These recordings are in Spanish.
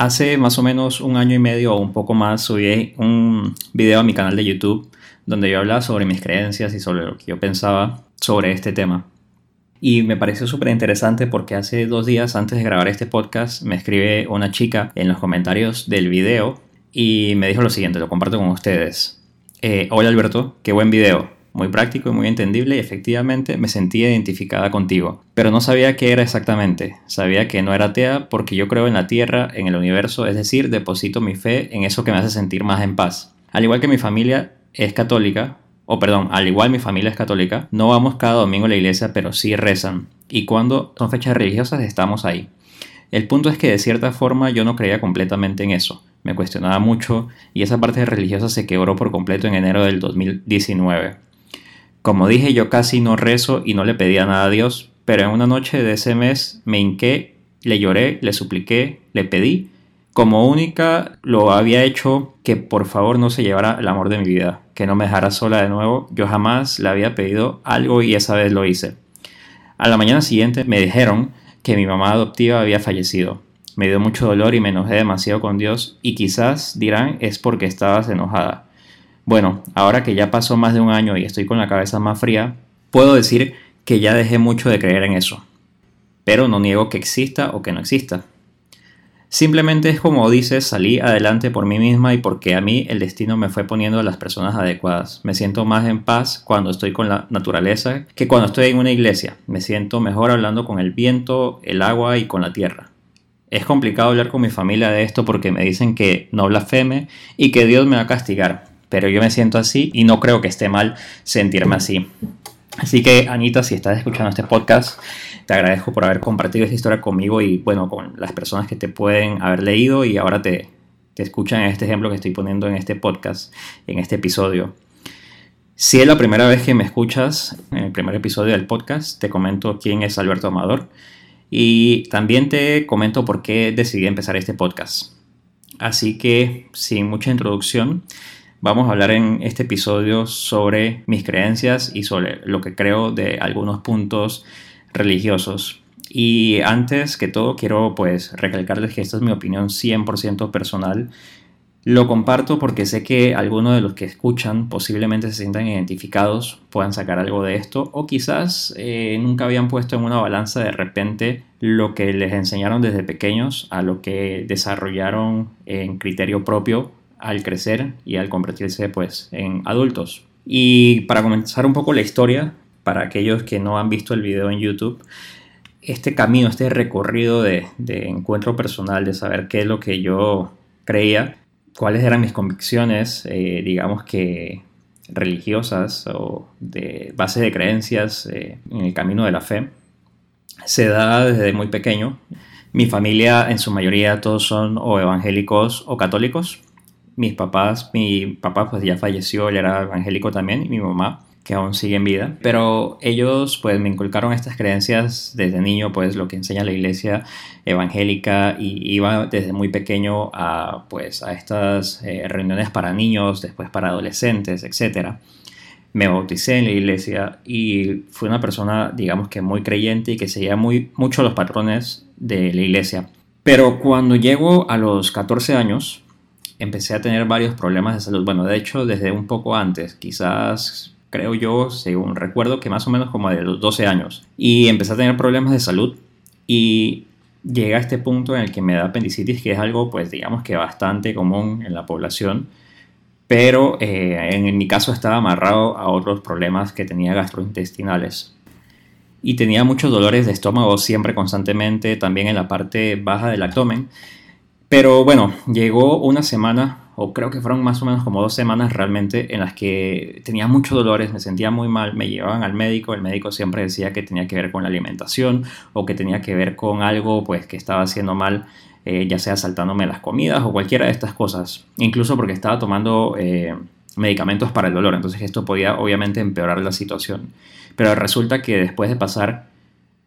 Hace más o menos un año y medio o un poco más subí un video a mi canal de YouTube donde yo hablaba sobre mis creencias y sobre lo que yo pensaba sobre este tema. Y me pareció súper interesante porque hace dos días antes de grabar este podcast me escribe una chica en los comentarios del video y me dijo lo siguiente, lo comparto con ustedes. Eh, Hola Alberto, qué buen video muy práctico y muy entendible y efectivamente me sentí identificada contigo. Pero no sabía qué era exactamente. Sabía que no era atea porque yo creo en la tierra, en el universo, es decir, deposito mi fe en eso que me hace sentir más en paz. Al igual que mi familia es católica, o perdón, al igual mi familia es católica, no vamos cada domingo a la iglesia, pero sí rezan. Y cuando son fechas religiosas estamos ahí. El punto es que de cierta forma yo no creía completamente en eso. Me cuestionaba mucho y esa parte religiosa se quebró por completo en enero del 2019. Como dije, yo casi no rezo y no le pedía nada a Dios, pero en una noche de ese mes me hinqué, le lloré, le supliqué, le pedí. Como única lo había hecho que por favor no se llevara el amor de mi vida, que no me dejara sola de nuevo. Yo jamás le había pedido algo y esa vez lo hice. A la mañana siguiente me dijeron que mi mamá adoptiva había fallecido. Me dio mucho dolor y me enojé demasiado con Dios y quizás dirán es porque estabas enojada. Bueno, ahora que ya pasó más de un año y estoy con la cabeza más fría, puedo decir que ya dejé mucho de creer en eso. Pero no niego que exista o que no exista. Simplemente es como dices, salí adelante por mí misma y porque a mí el destino me fue poniendo a las personas adecuadas. Me siento más en paz cuando estoy con la naturaleza que cuando estoy en una iglesia. Me siento mejor hablando con el viento, el agua y con la tierra. Es complicado hablar con mi familia de esto porque me dicen que no blasfeme y que Dios me va a castigar pero yo me siento así y no creo que esté mal sentirme así. Así que Anita, si estás escuchando este podcast, te agradezco por haber compartido esta historia conmigo y bueno, con las personas que te pueden haber leído y ahora te, te escuchan este ejemplo que estoy poniendo en este podcast, en este episodio. Si es la primera vez que me escuchas en el primer episodio del podcast, te comento quién es Alberto Amador y también te comento por qué decidí empezar este podcast. Así que, sin mucha introducción, Vamos a hablar en este episodio sobre mis creencias y sobre lo que creo de algunos puntos religiosos. Y antes que todo quiero pues recalcarles que esta es mi opinión 100% personal. Lo comparto porque sé que algunos de los que escuchan posiblemente se sientan identificados, puedan sacar algo de esto o quizás eh, nunca habían puesto en una balanza de repente lo que les enseñaron desde pequeños a lo que desarrollaron en criterio propio al crecer y al convertirse pues en adultos. Y para comenzar un poco la historia, para aquellos que no han visto el video en YouTube, este camino, este recorrido de, encuentro personal, de saber qué es lo que yo creía, cuáles eran mis convicciones, eh, digamos que religiosas o de base de creencias eh, en el camino de la fe, se da desde muy pequeño. Mi familia en su mayoría todos son o evangélicos o católicos mis papás, mi papá pues ya falleció, él era evangélico también, y mi mamá, que aún sigue en vida, pero ellos pues me inculcaron estas creencias desde niño, pues lo que enseña la iglesia evangélica y iba desde muy pequeño a pues a estas eh, reuniones para niños, después para adolescentes, etc. Me bauticé en la iglesia y fui una persona digamos que muy creyente y que seguía muy, mucho los patrones de la iglesia. Pero cuando llego a los 14 años, empecé a tener varios problemas de salud. Bueno, de hecho, desde un poco antes, quizás creo yo, según recuerdo, que más o menos como de los 12 años. Y empecé a tener problemas de salud y llega a este punto en el que me da apendicitis, que es algo, pues digamos que bastante común en la población. Pero eh, en mi caso estaba amarrado a otros problemas que tenía gastrointestinales. Y tenía muchos dolores de estómago siempre, constantemente, también en la parte baja del abdomen. Pero bueno, llegó una semana, o creo que fueron más o menos como dos semanas realmente, en las que tenía muchos dolores, me sentía muy mal, me llevaban al médico, el médico siempre decía que tenía que ver con la alimentación o que tenía que ver con algo pues que estaba haciendo mal, eh, ya sea saltándome las comidas o cualquiera de estas cosas, incluso porque estaba tomando eh, medicamentos para el dolor, entonces esto podía obviamente empeorar la situación. Pero resulta que después de pasar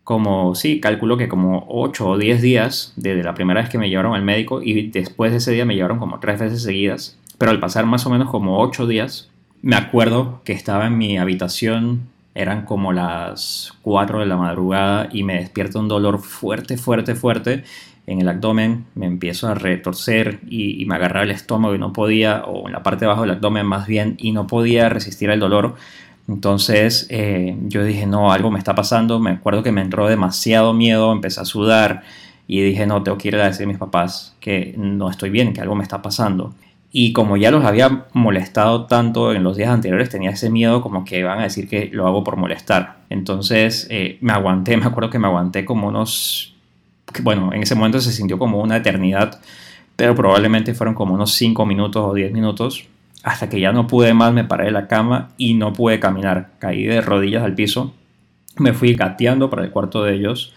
como, sí, calculo que como 8 o 10 días desde la primera vez que me llevaron al médico y después de ese día me llevaron como tres veces seguidas, pero al pasar más o menos como 8 días, me acuerdo que estaba en mi habitación, eran como las 4 de la madrugada y me despierta un dolor fuerte, fuerte, fuerte en el abdomen, me empiezo a retorcer y, me agarraba el estómago y no podía, o en la parte de abajo del abdomen más bien, y no podía resistir el dolor. Entonces eh, yo dije, no, algo me está pasando. Me acuerdo que me entró demasiado miedo, empecé a sudar y dije, no, tengo que ir a decir a mis papás que no estoy bien, que algo me está pasando. Y como ya los había molestado tanto en los días anteriores, tenía ese miedo como que van a decir que lo hago por molestar. Entonces eh, me aguanté, me acuerdo que me aguanté como unos, bueno, en ese momento se sintió como una eternidad, pero probablemente fueron como unos 5 minutos o 10 minutos, hasta que ya no pude más, me paré de la cama y no pude caminar. Caí de rodillas al piso, me fui gateando para el cuarto de ellos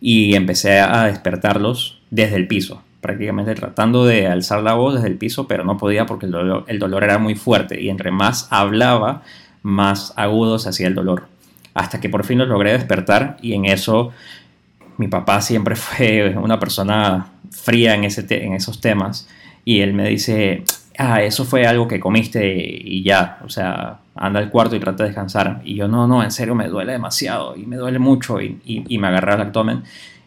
y empecé a despertarlos desde el piso prácticamente tratando de alzar la voz desde el piso, pero no podía porque el dolor, era muy fuerte y entre más hablaba, más agudo se hacía el dolor. Hasta que por fin lo logré despertar y en eso mi papá siempre fue una persona fría en, ese en esos temas y él me dice, ah, eso fue algo que comiste y ya, o sea, anda al cuarto y trata de descansar. Y yo, no, no, en serio me duele demasiado y me duele mucho y, y me agarra el abdomen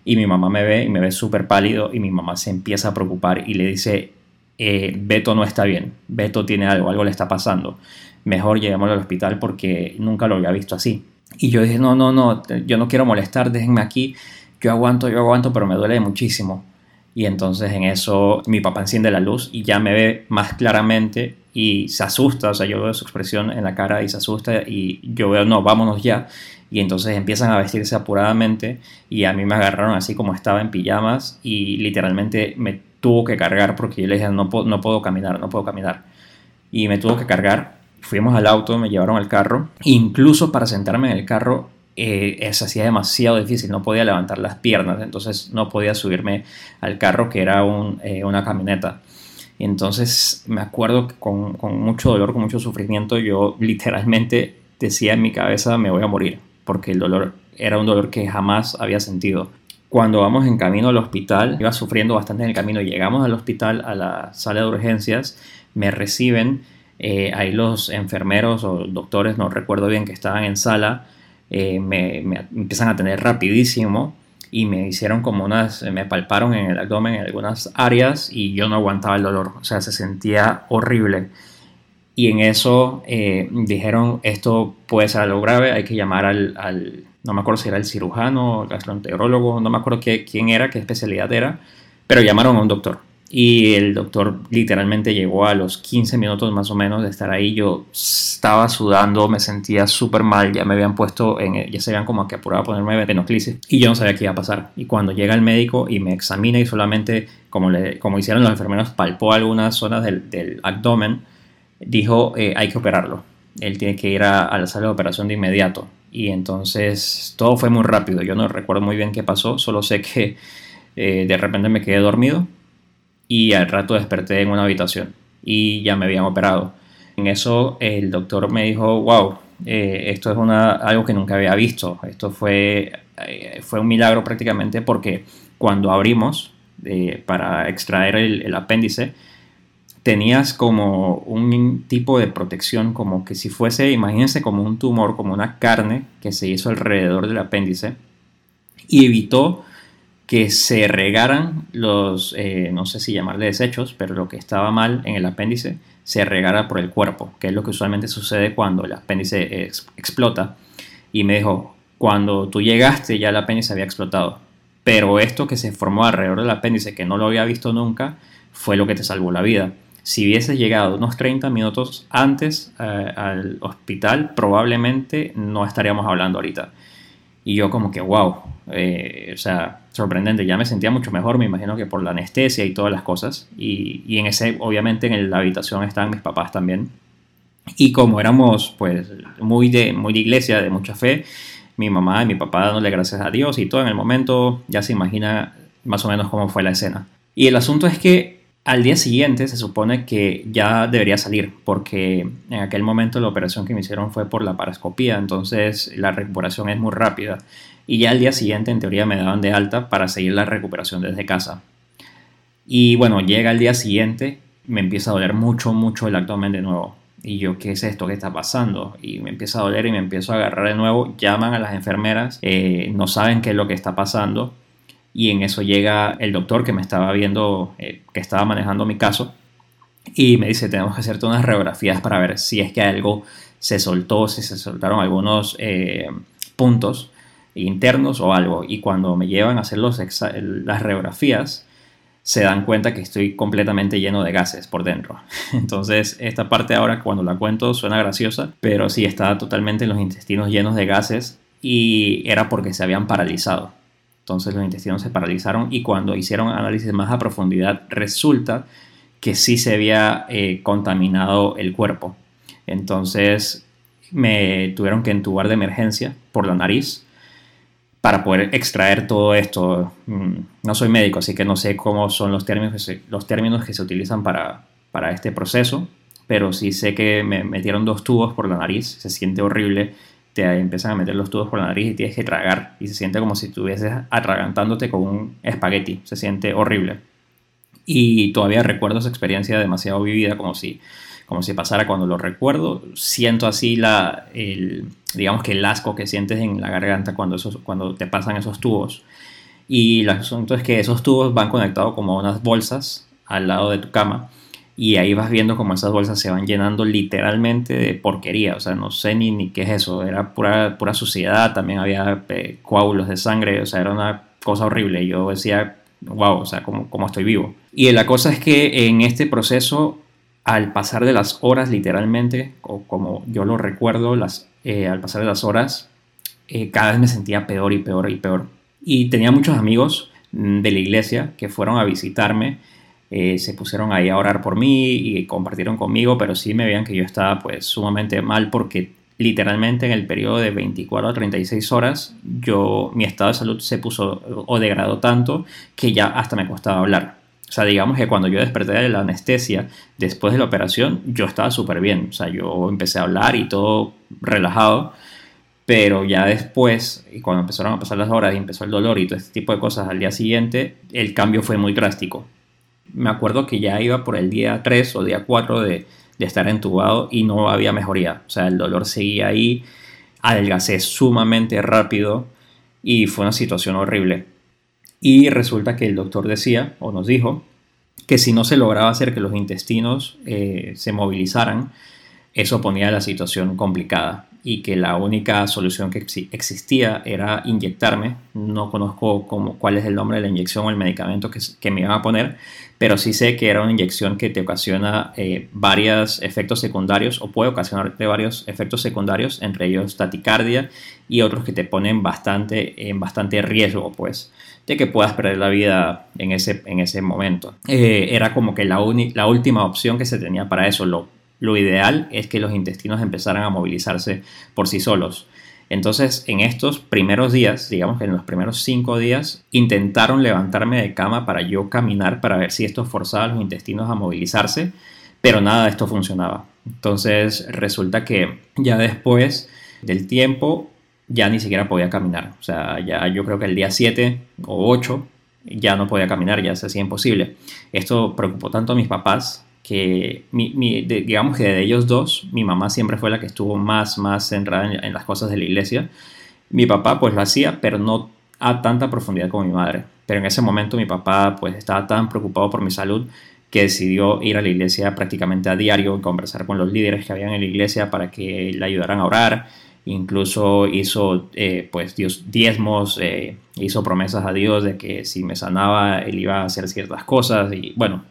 y mi mamá me ve y me ve súper pálido y mi mamá se empieza a preocupar y le dice, eh, Beto no está bien, Beto tiene algo, algo le está pasando, mejor llevémoslo al hospital porque nunca lo había visto así. Y yo dije, no, no, no, yo no quiero molestar, déjenme aquí, yo aguanto, yo aguanto, pero me duele muchísimo. Y entonces en eso mi papá enciende la luz y ya me ve más claramente y se asusta, o sea, yo veo su expresión en la cara y se asusta y yo veo, no, vámonos ya y entonces empiezan a vestirse apuradamente y a mí me agarraron así como estaba en pijamas y literalmente me tuvo que cargar porque yo le dije no, no puedo caminar, no puedo caminar y me tuvo que cargar. Fuimos al auto, me llevaron al carro. Incluso para sentarme en el carro eh, se hacía demasiado difícil, no podía levantar las piernas, entonces no podía subirme al carro que era eh, una camioneta. Entonces me acuerdo que con, con mucho dolor, con mucho sufrimiento, yo literalmente decía en mi cabeza me voy a morir porque el dolor era un dolor que jamás había sentido. Cuando vamos en camino al hospital, iba sufriendo bastante en el camino, llegamos al hospital, a la sala de urgencias, me reciben, eh, ahí los enfermeros o doctores, no recuerdo bien, que estaban en sala, eh, me, me, empiezan a tener rapidísimo y me hicieron como unas, me palparon en el abdomen en algunas áreas y yo no aguantaba el dolor, o sea, se sentía horrible y en eso eh, dijeron, esto puede ser algo grave, hay que llamar al, no me acuerdo si era el cirujano, el gastroenterólogo, no me acuerdo qué, quién era, qué especialidad era, pero llamaron a un doctor. Y el doctor literalmente llegó a los 15 minutos más o menos de estar ahí. Yo estaba sudando, me sentía súper mal. Ya me habían puesto, en, ya se habían como que apurado a ponerme venoclisis. Y yo no sabía qué iba a pasar. Y cuando llega el médico y me examina y solamente, como, le, como hicieron los enfermeros, palpó algunas zonas del, abdomen, dijo eh, hay que operarlo. Él tiene que ir a, la sala de operación de inmediato. Y entonces todo fue muy rápido. Yo no recuerdo muy bien qué pasó, solo sé que eh, de repente me quedé dormido y al rato desperté en una habitación y ya me habían operado. En eso el doctor me dijo, wow, eh, esto es una, algo que nunca había visto. Esto fue, fue un milagro prácticamente porque cuando abrimos para extraer el apéndice, tenías como un tipo de protección, como que si fuese, imagínense como un tumor, como una carne que se hizo alrededor del apéndice y evitó que se regaran los, eh, no sé si llamarle desechos, pero lo que estaba mal en el apéndice se regara por el cuerpo, que es lo que usualmente sucede cuando el apéndice explota. Y me dijo, cuando tú llegaste ya el apéndice había explotado, pero esto que se formó alrededor del apéndice, que no lo había visto nunca, fue lo que te salvó la vida si hubiese llegado unos 30 minutos antes eh, al hospital, probablemente no estaríamos hablando ahorita. Y yo como que, wow, eh, o sea, sorprendente, ya me sentía mucho mejor, me imagino que por la anestesia y todas las cosas. Y, y en ese, obviamente en la habitación estaban mis papás también. Y como éramos pues muy de, muy de iglesia, de mucha fe, mi mamá y mi papá dándole gracias a Dios y todo en el momento, ya se imagina más o menos cómo fue la escena. Y el asunto es que al día siguiente se supone que ya debería salir, porque en aquel momento la operación que me hicieron fue por la parascopía, entonces la recuperación es muy rápida. Y ya al día siguiente, en teoría, me daban de alta para seguir la recuperación desde casa. Y bueno, llega el día siguiente, me empieza a doler mucho, mucho el abdomen de nuevo. Y yo, ¿qué es esto? ¿Qué está pasando? Y me empieza a doler y me empiezo a agarrar de nuevo. Llaman a las enfermeras, eh, no saben qué es lo que está pasando y en eso llega el doctor que me estaba viendo, eh, que estaba manejando mi caso, y me dice, tenemos que hacerte unas radiografías para ver si es que algo se soltó, si se soltaron algunos eh, puntos internos o algo. Y cuando me llevan a hacer las radiografías, se dan cuenta que estoy completamente lleno de gases por dentro. Entonces, esta parte ahora cuando la cuento suena graciosa, pero sí estaba totalmente los intestinos llenos de gases y era porque se habían paralizado. Entonces los intestinos se paralizaron y cuando hicieron análisis más a profundidad resulta que sí se había eh, contaminado el cuerpo. Entonces me tuvieron que entubar de emergencia por la nariz para poder extraer todo esto. Mm, no soy médico, así que no sé cómo son los términos que se, los términos que se utilizan para, para este proceso, pero sí sé que me metieron dos tubos por la nariz, se siente horrible te empiezan a meter los tubos por la nariz y tienes que tragar y se siente como si estuvieses atragantándote con un espagueti, se siente horrible. Y todavía recuerdo esa experiencia demasiado vivida como si, como si pasara cuando lo recuerdo, siento así la, el, digamos que el asco que sientes en la garganta cuando, esos, cuando te pasan esos tubos. Y el asunto es que esos tubos van conectados como unas bolsas al lado de tu cama y ahí vas viendo como esas bolsas se van llenando literalmente de porquería, o sea, no sé ni, ni qué es eso, era pura, pura suciedad, también había eh, coágulos de sangre, o sea, era una cosa horrible, yo decía, wow, o sea, ¿cómo, cómo estoy vivo? Y la cosa es que en este proceso, al pasar de las horas literalmente, o como yo lo recuerdo, las, eh, al pasar de las horas, eh, cada vez me sentía peor y peor y peor. Y tenía muchos amigos mm, de la iglesia que fueron a visitarme eh, se pusieron ahí a orar por mí y compartieron conmigo, pero sí me veían que yo estaba pues sumamente mal porque literalmente en el periodo de 24 a 36 horas yo mi estado de salud se puso o degradó tanto que ya hasta me costaba hablar. O sea, digamos que cuando yo desperté de la anestesia después de la operación, yo estaba súper bien. O sea, yo empecé a hablar y todo relajado. Pero ya después, y cuando empezaron a pasar las horas y empezó el dolor y todo este tipo de cosas al día siguiente, el cambio fue muy drástico me acuerdo que ya iba por el día 3 o día 4 de, estar entubado y no había mejoría. O sea, el dolor seguía ahí, adelgacé sumamente rápido y fue una situación horrible. Y resulta que el doctor decía, o nos dijo, que si no se lograba hacer que los intestinos eh, se movilizaran, eso ponía la situación complicada y que la única solución que existía era inyectarme. No conozco cómo, cuál es el nombre de la inyección o el medicamento que, que me iban a poner, pero sí sé que era una inyección que te ocasiona eh, varios efectos secundarios o puede ocasionarte varios efectos secundarios, entre ellos taticardia y otros que te ponen bastante, en bastante riesgo, pues, de que puedas perder la vida en ese, en ese momento. Eh, era como que la, la última opción que se tenía para eso. Lo, lo ideal es que los intestinos empezaran a movilizarse por sí solos. Entonces, en estos primeros días, digamos que en los primeros cinco días, intentaron levantarme de cama para yo caminar para ver si esto forzaba a los intestinos a movilizarse, pero nada de esto funcionaba. Entonces, resulta que ya después del tiempo, ya ni siquiera podía caminar. O sea, ya yo creo que el día 7 o 8 ya no podía caminar, ya se hacía imposible. Esto preocupó tanto a mis papás que digamos que de ellos dos, mi mamá siempre fue la que estuvo más, más centrada en, las cosas de la iglesia. Mi papá pues lo hacía, pero no a tanta profundidad como mi madre. Pero en ese momento mi papá pues estaba tan preocupado por mi salud que decidió ir a la iglesia prácticamente a diario y conversar con los líderes que habían en la iglesia para que le ayudaran a orar. Incluso hizo eh, pues Dios, diezmos, eh, hizo promesas a Dios de que si me sanaba él iba a hacer ciertas cosas y bueno,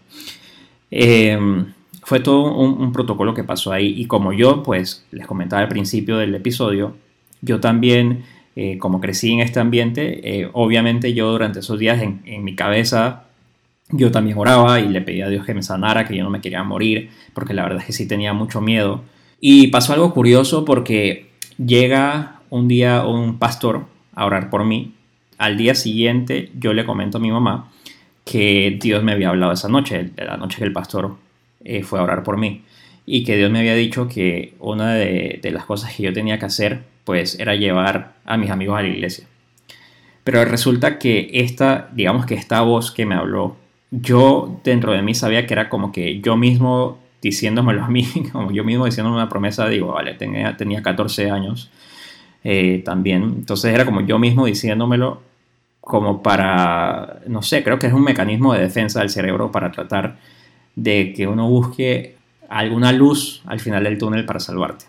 Em, fue todo un, protocolo que pasó ahí y como yo, pues les comentaba al principio del episodio, yo también, eh, como crecí en este ambiente, eh, obviamente yo durante esos días en, en, mi cabeza, yo también oraba y le pedía a Dios que me sanara, que yo no me quería morir, porque la verdad es que sí tenía mucho miedo. Y pasó algo curioso porque llega un día un pastor a orar por mí. Al día siguiente yo le comento a mi mamá que Dios me había hablado esa noche, la noche que el pastor eh, fue a orar por mí, y que Dios me había dicho que una de, las cosas que yo tenía que hacer, pues era llevar a mis amigos a la iglesia. Pero resulta que esta, digamos que esta voz que me habló, yo dentro de mí sabía que era como que yo mismo diciéndomelo a mí, como yo mismo diciéndome una promesa, digo, vale, tenía, tenía 14 años eh, también, entonces era como yo mismo diciéndomelo como para, no sé, creo que es un mecanismo de defensa del cerebro para tratar de que uno busque alguna luz al final del túnel para salvarte.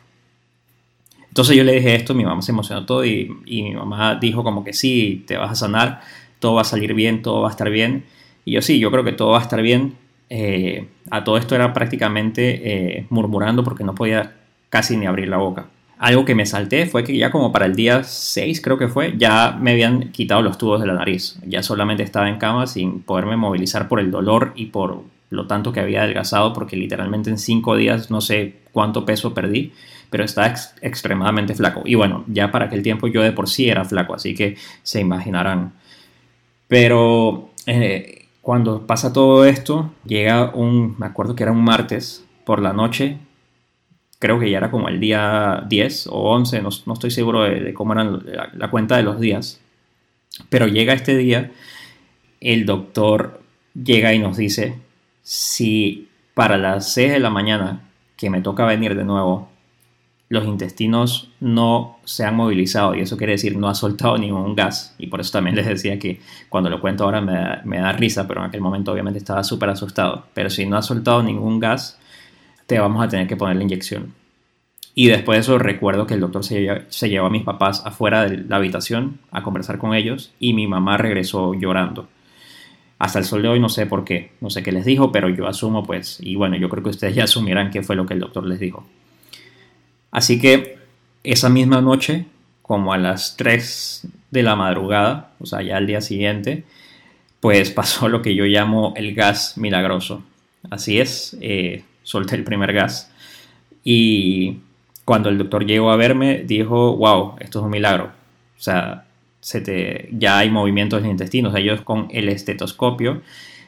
Entonces yo le dije esto, mi mamá se emocionó todo y, mi mamá dijo como que sí, te vas a sanar, todo va a salir bien, todo va a estar bien. Y yo sí, yo creo que todo va a estar bien. Eh, a todo esto era prácticamente eh, murmurando porque no podía casi ni abrir la boca. Algo que me salté fue que ya como para el día 6 creo que fue, ya me habían quitado los tubos de la nariz. Ya solamente estaba en cama sin poderme movilizar por el dolor y por lo tanto que había adelgazado porque literalmente en 5 días no sé cuánto peso perdí pero está extremadamente flaco. Y bueno, ya para aquel tiempo yo de por sí era flaco, así que se imaginarán. Pero eh, cuando pasa todo esto, llega un, me acuerdo que era un martes por la noche, creo que ya era como el día 10 o 11, no, estoy seguro de, cómo era la, la, cuenta de los días, pero llega este día, el doctor llega y nos dice, si para las 6 de la mañana que me toca venir de nuevo los intestinos no se han movilizado y eso quiere decir no ha soltado ningún gas y por eso también les decía que cuando lo cuento ahora me da, risa pero en aquel momento obviamente estaba súper asustado. Pero si no ha soltado ningún gas te vamos a tener que poner la inyección y después de eso recuerdo que el doctor se, llevó a mis papás afuera de la habitación a conversar con ellos y mi mamá regresó llorando hasta el sol de hoy no sé por qué, no sé qué les dijo, pero yo asumo pues, y bueno, yo creo que ustedes ya asumirán qué fue lo que el doctor les dijo. Así que esa misma noche, como a las 3 de la madrugada, o sea, ya al día siguiente, pues pasó lo que yo llamo el gas milagroso. Así es, eh, solté el primer gas. Y cuando el doctor llegó a verme, dijo, wow, esto es un milagro. O sea, se te, ya hay movimientos en los intestinos. Ellos con el estetoscopio,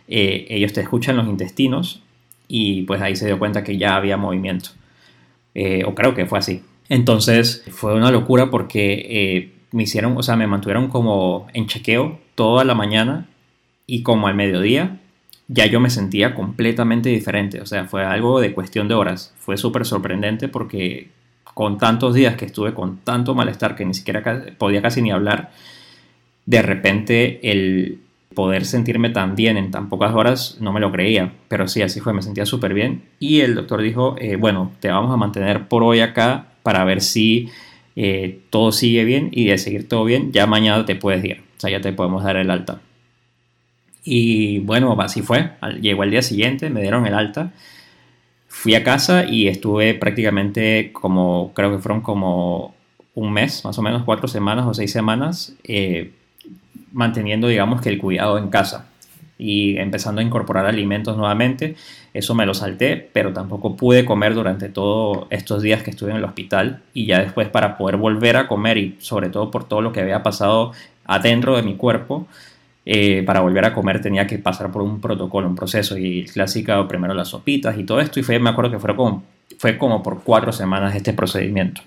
eh, ellos te escuchan los intestinos y pues ahí se dio cuenta que ya había movimiento. Eh, o creo que fue así. Entonces fue una locura porque eh, me hicieron, o sea, me mantuvieron como en chequeo toda la mañana y como al mediodía ya yo me sentía completamente diferente. O sea, fue algo de cuestión de horas. Fue súper sorprendente porque con tantos días que estuve con tanto malestar que ni siquiera podía casi ni hablar, de repente el, poder sentirme tan bien en tan pocas horas no me lo creía, pero sí, así fue, me sentía súper bien. Y el doctor dijo, eh, bueno, te vamos a mantener por hoy acá para ver si eh, todo sigue bien y de seguir todo bien, ya mañana te puedes ir, o sea, ya te podemos dar el alta. Y bueno, así fue, llegó el día siguiente, me dieron el alta, fui a casa y estuve prácticamente como, creo que fueron como un mes, más o menos cuatro semanas o seis semanas. Eh, manteniendo, digamos, que el cuidado en casa y empezando a incorporar alimentos nuevamente. Eso me lo salté, pero tampoco pude comer durante todos estos días que estuve en el hospital y ya después para poder volver a comer y sobre todo por todo lo que había pasado adentro de mi cuerpo, eh, para volver a comer tenía que pasar por un protocolo, un proceso y clásica primero las sopitas y todo esto y fue, me acuerdo que fue como, fue como por cuatro semanas este procedimiento.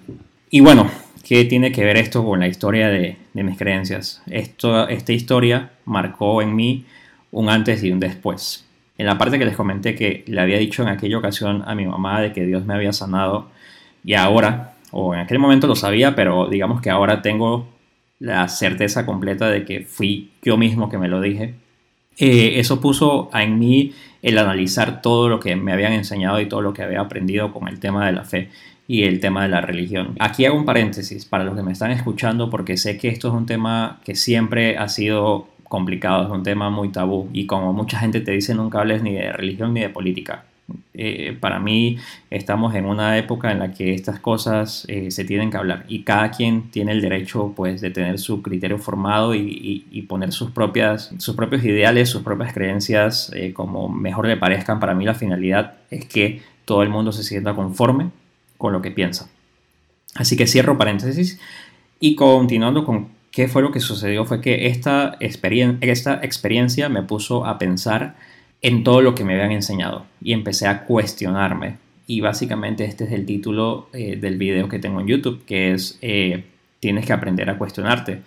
Y bueno, ¿Qué tiene que ver esto con la historia de, mis creencias? Esto, esta historia marcó en mí un antes y un después. En la parte que les comenté que le había dicho en aquella ocasión a mi mamá de que Dios me había sanado y ahora, o en aquel momento lo sabía, pero digamos que ahora tengo la certeza completa de que fui yo mismo que me lo dije. Eh, eso puso en mí el analizar todo lo que me habían enseñado y todo lo que había aprendido con el tema de la fe y el tema de la religión. Aquí hago un paréntesis para los que me están escuchando porque sé que esto es un tema que siempre ha sido complicado, es un tema muy tabú y como mucha gente te dice nunca hables ni de religión ni de política. Eh, para mí estamos en una época en la que estas cosas eh, se tienen que hablar y cada quien tiene el derecho pues de tener su criterio formado y, poner sus propias sus propios ideales sus propias creencias eh, como mejor le parezcan para mí la finalidad es que todo el mundo se sienta conforme con lo que piensa. Así que cierro paréntesis y continuando con qué fue lo que sucedió fue que esta, esta experiencia me puso a pensar en todo lo que me habían enseñado y empecé a cuestionarme. Y básicamente este es el título eh, del video que tengo en YouTube, que es eh, Tienes que aprender a cuestionarte.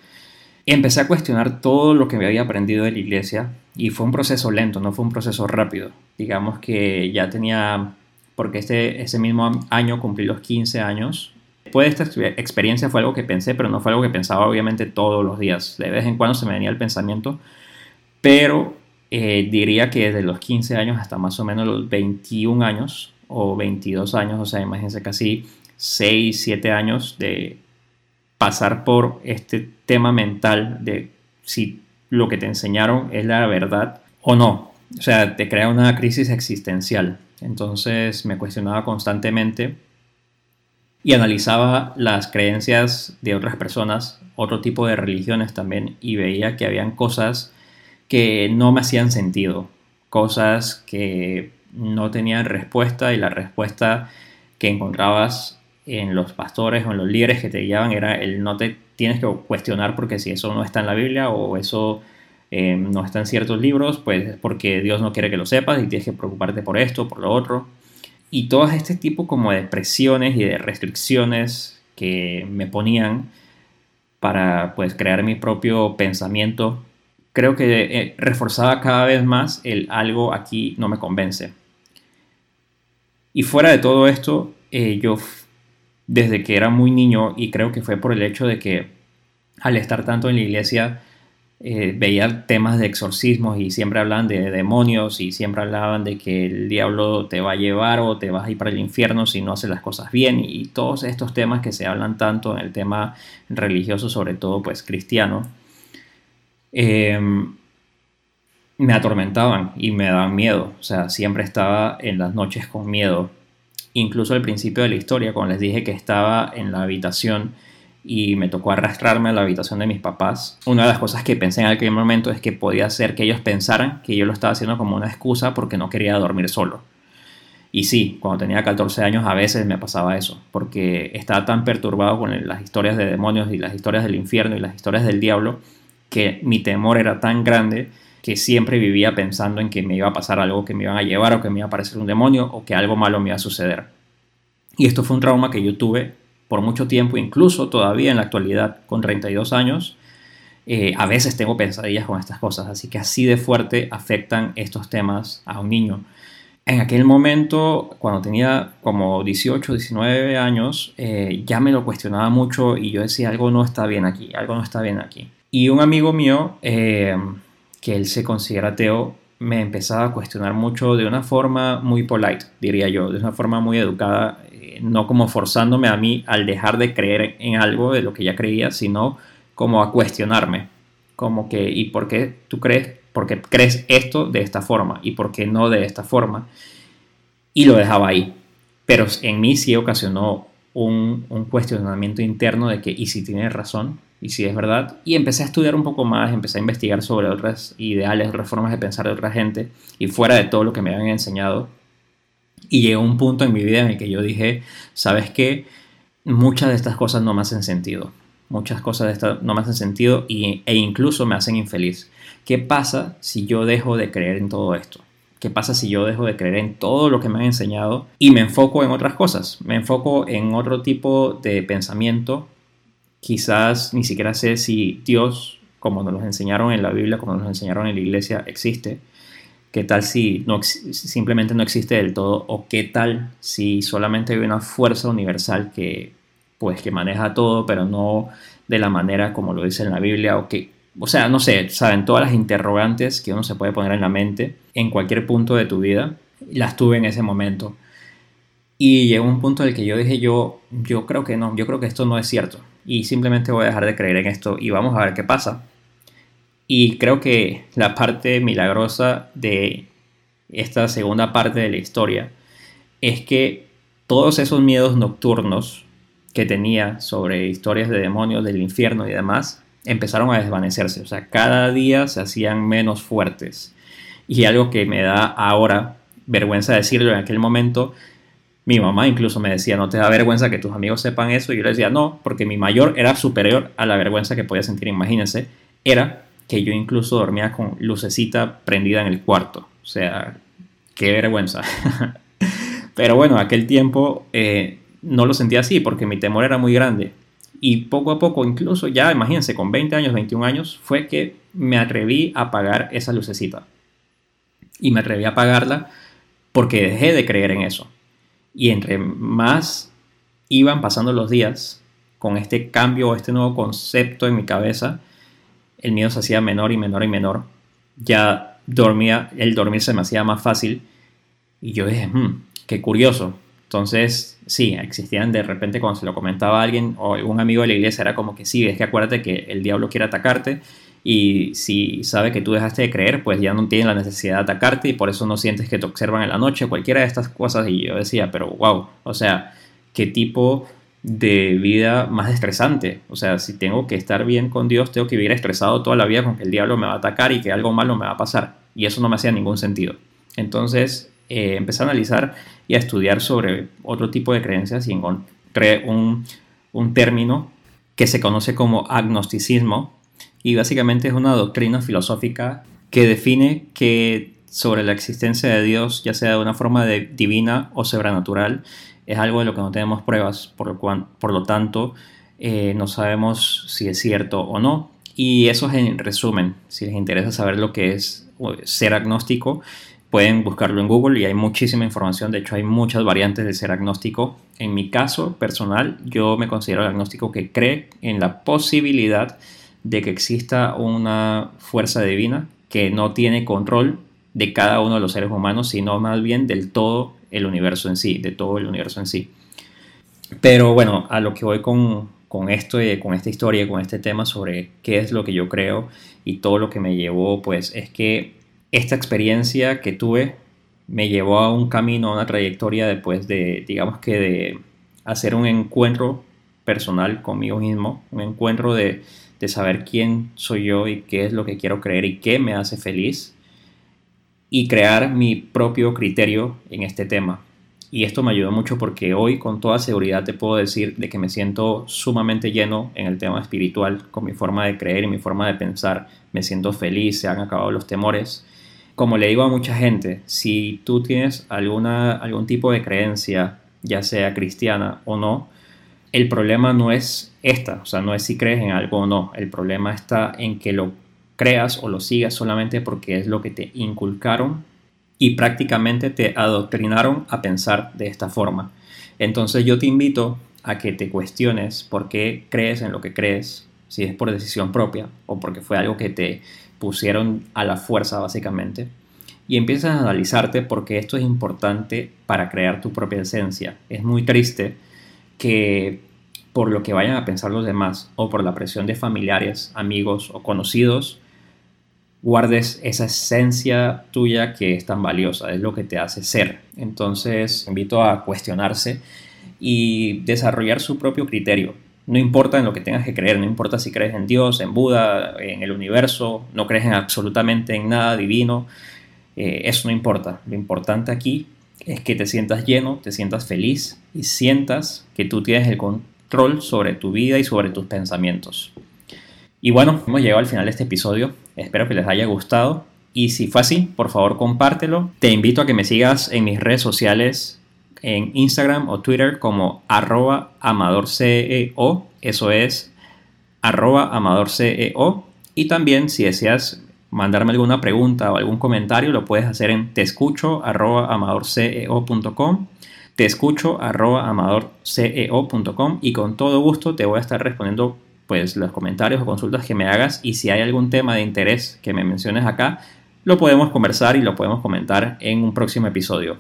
Empecé a cuestionar todo lo que me había aprendido de la iglesia y fue un proceso lento, no fue un proceso rápido. Digamos que ya tenía porque este, ese mismo año cumplí los 15 años Después de esta experiencia fue algo que pensé, pero no fue algo que pensaba obviamente todos los días. De vez en cuando se me venía el pensamiento, pero eh, diría que desde los 15 años hasta más o menos los 21 años o 22 años, o sea, imagínense casi 6, 7 años de pasar por este tema mental de si lo que te enseñaron es la verdad o no. O sea, te crea una crisis existencial. Entonces me cuestionaba constantemente y analizaba las creencias de otras personas, otro tipo de religiones también, y veía que habían cosas que no me hacían sentido, cosas que no tenían respuesta y la respuesta que encontrabas en los pastores o en los líderes que te guiaban era el no te tienes que cuestionar porque si eso no está en la Biblia o eso eh, no está en ciertos libros, pues porque Dios no quiere que lo sepas y tienes que preocuparte por esto, por lo otro. Y todo este tipo como de presiones y de restricciones que me ponían para pues crear mi propio pensamiento, creo que eh, reforzaba cada vez más el algo aquí no me convence. Y fuera de todo esto, eh, yo desde que era muy niño, y creo que fue por el hecho de que al estar tanto en la iglesia, eh, veía temas de exorcismos y siempre hablaban de demonios y siempre hablaban de que el diablo te va a llevar o te vas a ir para el infierno si no haces las cosas bien y todos estos temas que se hablan tanto en el tema religioso, sobre todo pues cristiano, em, me atormentaban y me daban miedo, o sea, siempre estaba en las noches con miedo, incluso al principio de la historia, cuando les dije que estaba en la habitación, y me tocó arrastrarme a la habitación de mis papás. Una de las cosas que pensé en aquel momento es que podía ser que ellos pensaran que yo lo estaba haciendo como una excusa porque no quería dormir solo. Y sí, cuando tenía 14 años a veces me pasaba eso, porque estaba tan perturbado con las historias de demonios y las historias del infierno y las historias del diablo, que mi temor era tan grande que siempre vivía pensando en que me iba a pasar algo, que me iban a llevar o que me iba a aparecer un demonio o que algo malo me iba a suceder. Y esto fue un trauma que yo tuve por mucho tiempo, incluso todavía en la actualidad, con 32 años, eh, a veces tengo pesadillas con estas cosas, así que así de fuerte afectan estos temas a un niño. En aquel momento, cuando tenía como 18, 19 años, eh, ya me lo cuestionaba mucho y yo decía, algo no está bien aquí, algo no está bien aquí. Y un amigo mío, eh, que él se considera ateo, me empezaba a cuestionar mucho de una forma muy polite, diría yo, de una forma muy educada, no como forzándome a mí al dejar de creer en algo de lo que ya creía, sino como a cuestionarme, como que, ¿y por qué tú crees, por qué crees esto de esta forma y por qué no de esta forma? Y lo dejaba ahí. Pero en mí sí ocasionó un, un cuestionamiento interno de que, ¿y si tienes razón? ¿Y si es verdad? Y empecé a estudiar un poco más, empecé a investigar sobre otras ideales, otras formas de pensar de otra gente y fuera de todo lo que me habían enseñado y llegó un punto en mi vida en el que yo dije, ¿sabes qué? Muchas de estas cosas no me hacen sentido. Muchas cosas de estas no me hacen sentido y, e incluso me hacen infeliz. ¿Qué pasa si yo dejo de creer en todo esto? ¿Qué pasa si yo dejo de creer en todo lo que me han enseñado y me enfoco en otras cosas? Me enfoco en otro tipo de pensamiento. Quizás ni siquiera sé si Dios, como nos lo enseñaron en la Biblia, como nos lo enseñaron en la iglesia, existe. ¿Qué tal si no, simplemente no existe del todo? ¿O qué tal si solamente hay una fuerza universal que, pues, que maneja todo, pero no de la manera como lo dice en la Biblia? O, que, o sea, no sé, saben, todas las interrogantes que uno se puede poner en la mente en cualquier punto de tu vida, las tuve en ese momento. Y llegó un punto en el que yo dije, yo, yo creo que no, yo creo que esto no es cierto. Y simplemente voy a dejar de creer en esto y vamos a ver qué pasa. Y creo que la parte milagrosa de esta segunda parte de la historia es que todos esos miedos nocturnos que tenía sobre historias de demonios, del infierno y demás, empezaron a desvanecerse. O sea, cada día se hacían menos fuertes. Y algo que me da ahora vergüenza decirlo en aquel momento, mi mamá incluso me decía, no te da vergüenza que tus amigos sepan eso. Y yo le decía, no, porque mi mayor era superior a la vergüenza que podía sentir, imagínense, era que yo incluso dormía con lucecita prendida en el cuarto. O sea, qué vergüenza. Pero bueno, aquel tiempo eh, no lo sentía así porque mi temor era muy grande. Y poco a poco, incluso ya, imagínense, con 20 años, 21 años, fue que me atreví a apagar esa lucecita. Y me atreví a apagarla porque dejé de creer en eso. Y entre más iban pasando los días con este cambio, este nuevo concepto en mi cabeza, el miedo se hacía menor y menor y menor. Ya dormía, el dormir se me hacía más fácil. Y yo dije, hmm, qué curioso. Entonces, sí, existían de repente cuando se lo comentaba alguien o algún amigo de la iglesia, era como que sí, es que acuérdate que el diablo quiere atacarte y si sabe que tú dejaste de creer, pues ya no tiene la necesidad de atacarte y por eso no sientes que te observan en la noche, cualquiera de estas cosas. Y yo decía, pero wow, o sea, qué tipo de vida más estresante. O sea, si tengo que estar bien con Dios, tengo que vivir estresado toda la vida con que el diablo me va a atacar y que algo malo me va a pasar. Y eso no me hacía ningún sentido. Entonces eh, empecé a analizar y a estudiar sobre otro tipo de creencias y encontré un, un término que se conoce como agnosticismo, y básicamente es una doctrina filosófica que define que sobre la existencia de Dios, ya sea de una forma divina o sobrenatural, es algo de lo que no tenemos pruebas, por lo, cual, por lo tanto eh, no sabemos si es cierto o no. Y eso es en resumen, si les interesa saber lo que es ser agnóstico, pueden buscarlo en Google y hay muchísima información, de hecho hay muchas variantes de ser agnóstico. En mi caso personal, yo me considero agnóstico que cree en la posibilidad de que exista una fuerza divina que no tiene control de cada uno de los seres humanos, sino más bien del todo el universo en sí, de todo el universo en sí. Pero bueno, a lo que voy con, con esto, con esta historia, con este tema sobre qué es lo que yo creo y todo lo que me llevó, pues es que esta experiencia que tuve me llevó a un camino, a una trayectoria después de, digamos que de hacer un encuentro personal conmigo mismo, un encuentro de, de saber quién soy yo y qué es lo que quiero creer y qué me hace feliz y crear mi propio criterio en este tema. Y esto me ayudó mucho porque hoy con toda seguridad te puedo decir de que me siento sumamente lleno en el tema espiritual, con mi forma de creer y mi forma de pensar. Me siento feliz, se han acabado los temores. Como le digo a mucha gente, si tú tienes alguna, algún tipo de creencia, ya sea cristiana o no, el problema no es esta, o sea, no es si crees en algo o no, el problema está en que lo creas o lo sigas solamente porque es lo que te inculcaron y prácticamente te adoctrinaron a pensar de esta forma. Entonces yo te invito a que te cuestiones por qué crees en lo que crees, si es por decisión propia o porque fue algo que te pusieron a la fuerza básicamente, y empiezas a analizarte porque esto es importante para crear tu propia esencia. Es muy triste que por lo que vayan a pensar los demás o por la presión de familiares, amigos o conocidos, guardes esa esencia tuya que es tan valiosa, es lo que te hace ser. Entonces, invito a cuestionarse y desarrollar su propio criterio. No importa en lo que tengas que creer, no importa si crees en Dios, en Buda, en el universo, no crees en absolutamente en nada divino, eh, eso no importa. Lo importante aquí es que te sientas lleno, te sientas feliz y sientas que tú tienes el control sobre tu vida y sobre tus pensamientos. Y bueno, hemos llegado al final de este episodio. Espero que les haya gustado. Y si fue así, por favor compártelo. Te invito a que me sigas en mis redes sociales, en Instagram o Twitter como arroba amadorceo. Eso es arroba amadorceo. Y también si deseas mandarme alguna pregunta o algún comentario, lo puedes hacer en teescucho arroba amadorceo.com te escucho arroba amadorceo.com y con todo gusto te voy a estar respondiendo pues los comentarios o consultas que me hagas y si hay algún tema de interés que me menciones acá, lo podemos conversar y lo podemos comentar en un próximo episodio.